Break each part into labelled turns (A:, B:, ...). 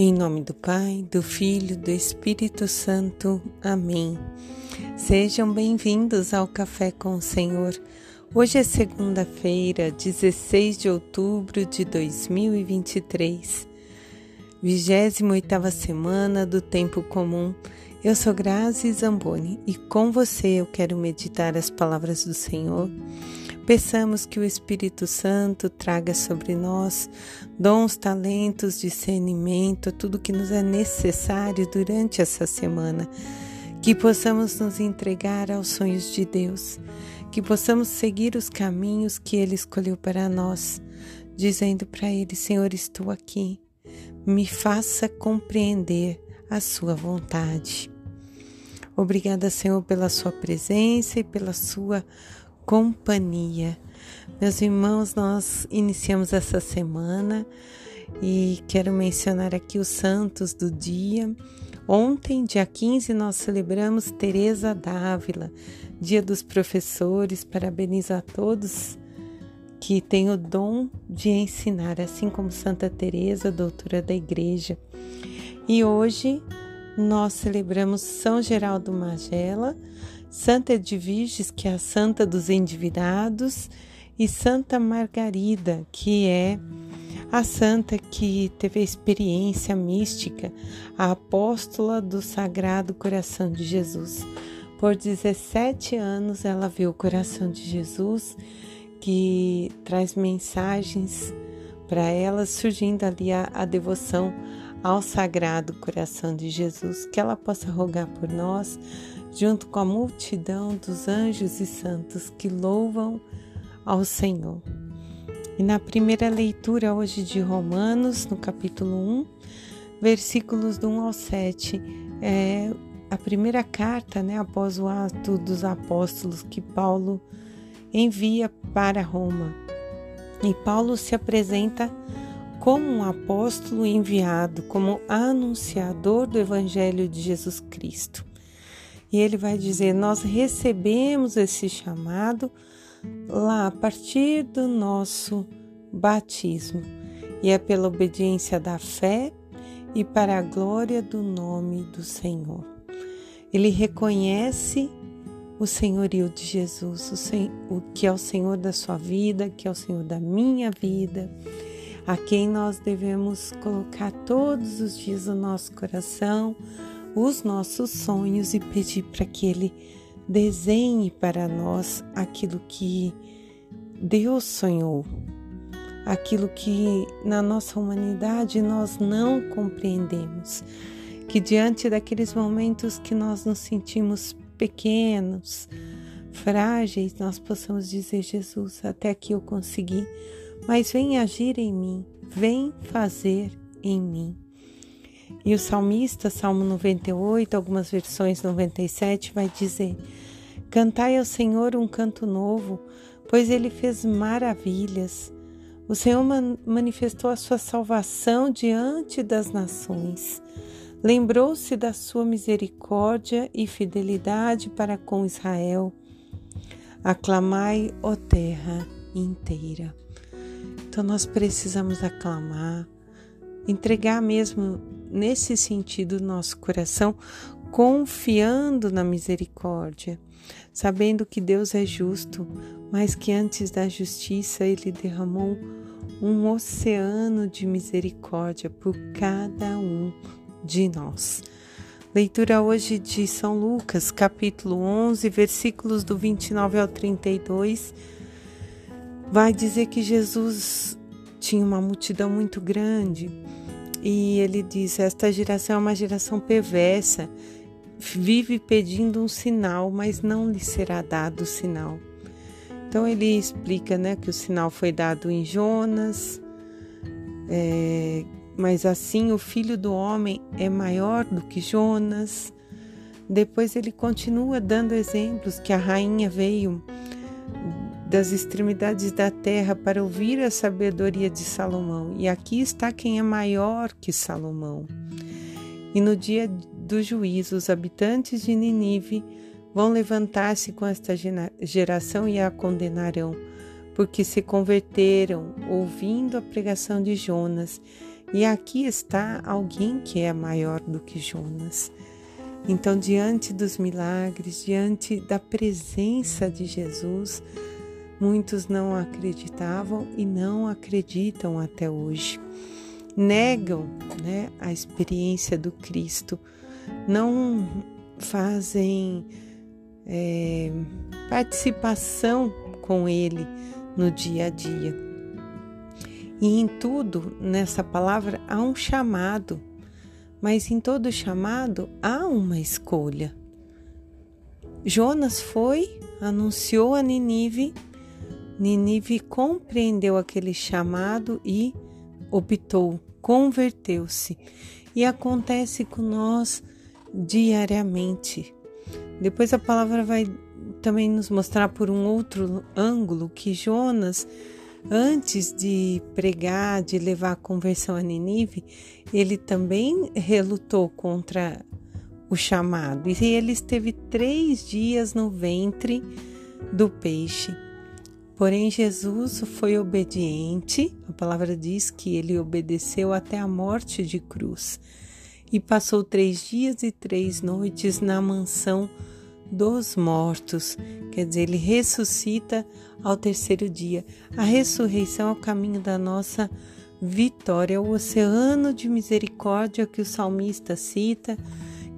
A: Em nome do Pai, do Filho, do Espírito Santo. Amém. Sejam bem-vindos ao Café com o Senhor. Hoje é segunda-feira, 16 de outubro de 2023, 28 semana do Tempo Comum. Eu sou Grazi Zamboni e com você eu quero meditar as palavras do Senhor Peçamos que o Espírito Santo traga sobre nós dons, talentos, discernimento, tudo que nos é necessário durante essa semana. Que possamos nos entregar aos sonhos de Deus, que possamos seguir os caminhos que Ele escolheu para nós, dizendo para Ele: Senhor, estou aqui, me faça compreender a Sua vontade. Obrigada, Senhor, pela Sua presença e pela Sua companhia. Meus irmãos, nós iniciamos essa semana e quero mencionar aqui os santos do dia. Ontem, dia 15, nós celebramos Teresa Dávila, Dia dos Professores. Parabenizo a todos que têm o dom de ensinar, assim como Santa Teresa, doutora da Igreja. E hoje nós celebramos São Geraldo Magela, Santa Edviges, que é a santa dos endividados, e Santa Margarida, que é a santa que teve a experiência mística, a apóstola do Sagrado Coração de Jesus. Por 17 anos ela viu o coração de Jesus, que traz mensagens para ela, surgindo ali a, a devoção ao Sagrado Coração de Jesus, que ela possa rogar por nós junto com a multidão dos anjos e santos que louvam ao Senhor. E na primeira leitura hoje de Romanos, no capítulo 1, versículos do 1 ao 7, é a primeira carta, né, após o ato dos apóstolos que Paulo envia para Roma. E Paulo se apresenta como um apóstolo enviado, como anunciador do evangelho de Jesus Cristo. E ele vai dizer: Nós recebemos esse chamado lá a partir do nosso batismo, e é pela obediência da fé e para a glória do nome do Senhor. Ele reconhece o senhorio de Jesus, o, que é o Senhor da sua vida, que é o Senhor da minha vida, a quem nós devemos colocar todos os dias o nosso coração, os nossos sonhos e pedir para que Ele desenhe para nós aquilo que Deus sonhou, aquilo que na nossa humanidade nós não compreendemos. Que diante daqueles momentos que nós nos sentimos pequenos, frágeis, nós possamos dizer: Jesus, até aqui eu consegui, mas vem agir em mim, vem fazer em mim. E o salmista, Salmo 98, algumas versões 97, vai dizer: Cantai ao Senhor um canto novo, pois ele fez maravilhas. O Senhor manifestou a sua salvação diante das nações. Lembrou-se da sua misericórdia e fidelidade para com Israel. Aclamai, ó terra inteira. Então nós precisamos aclamar, entregar mesmo nesse sentido nosso coração, confiando na misericórdia, sabendo que Deus é justo, mas que antes da justiça ele derramou um oceano de misericórdia por cada um de nós. Leitura hoje de São Lucas, capítulo 11, versículos do 29 ao 32, vai dizer que Jesus tinha uma multidão muito grande e ele diz: Esta geração é uma geração perversa, vive pedindo um sinal, mas não lhe será dado o sinal. Então ele explica né, que o sinal foi dado em Jonas, é, mas assim o filho do homem é maior do que Jonas. Depois ele continua dando exemplos que a rainha veio das extremidades da terra para ouvir a sabedoria de Salomão. E aqui está quem é maior que Salomão. E no dia do juízo, os habitantes de Ninive vão levantar-se com esta geração e a condenarão, porque se converteram ouvindo a pregação de Jonas. E aqui está alguém que é maior do que Jonas. Então, diante dos milagres, diante da presença de Jesus, muitos não acreditavam e não acreditam até hoje. Negam né, a experiência do Cristo, não fazem é, participação com Ele no dia a dia. E em tudo, nessa palavra, há um chamado mas em todo chamado há uma escolha. Jonas foi, anunciou a Ninive, Ninive compreendeu aquele chamado e optou, converteu-se. E acontece com nós diariamente. Depois a palavra vai também nos mostrar por um outro ângulo que Jonas Antes de pregar, de levar a conversão a Ninive, ele também relutou contra o chamado. E ele esteve três dias no ventre do peixe. Porém, Jesus foi obediente, a palavra diz que ele obedeceu até a morte de cruz. E passou três dias e três noites na mansão dos mortos, quer dizer, ele ressuscita ao terceiro dia. A ressurreição é o caminho da nossa vitória, é o oceano de misericórdia que o salmista cita,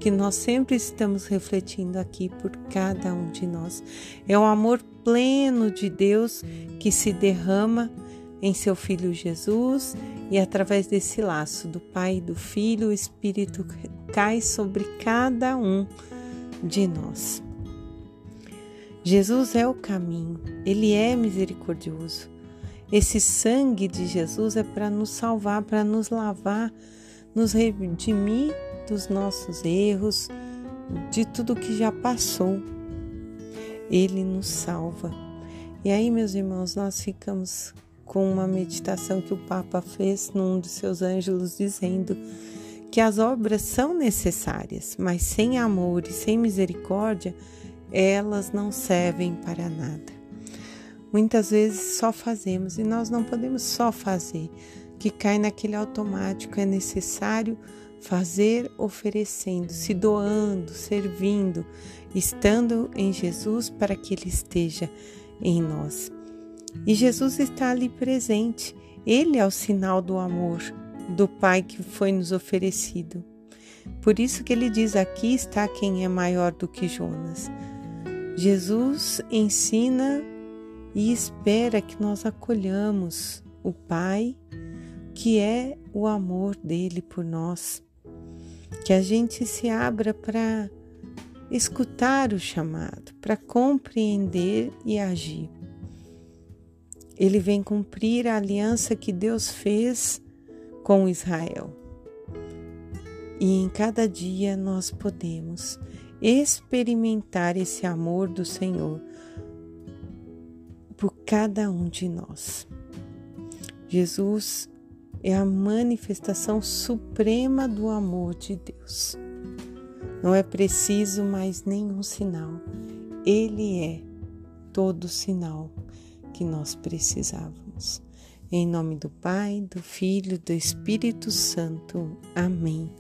A: que nós sempre estamos refletindo aqui por cada um de nós. É o amor pleno de Deus que se derrama em seu Filho Jesus e através desse laço do Pai e do Filho, o Espírito cai sobre cada um de nós. Jesus é o caminho, ele é misericordioso. Esse sangue de Jesus é para nos salvar, para nos lavar, nos redimir dos nossos erros, de tudo que já passou. Ele nos salva. E aí, meus irmãos, nós ficamos com uma meditação que o Papa fez num dos seus ângelos, dizendo que as obras são necessárias, mas sem amor e sem misericórdia, elas não servem para nada. Muitas vezes só fazemos e nós não podemos só fazer, que cai naquele automático, é necessário fazer oferecendo, se doando, servindo, estando em Jesus para que Ele esteja em nós. E Jesus está ali presente, Ele é o sinal do amor do Pai que foi nos oferecido. Por isso que ele diz: aqui está quem é maior do que Jonas. Jesus ensina e espera que nós acolhamos o Pai, que é o amor dele por nós. Que a gente se abra para escutar o chamado, para compreender e agir. Ele vem cumprir a aliança que Deus fez com Israel. E em cada dia nós podemos experimentar esse amor do Senhor por cada um de nós. Jesus é a manifestação suprema do amor de Deus. Não é preciso mais nenhum sinal, Ele é todo sinal que nós precisávamos. Em nome do Pai, do Filho do Espírito Santo. Amém.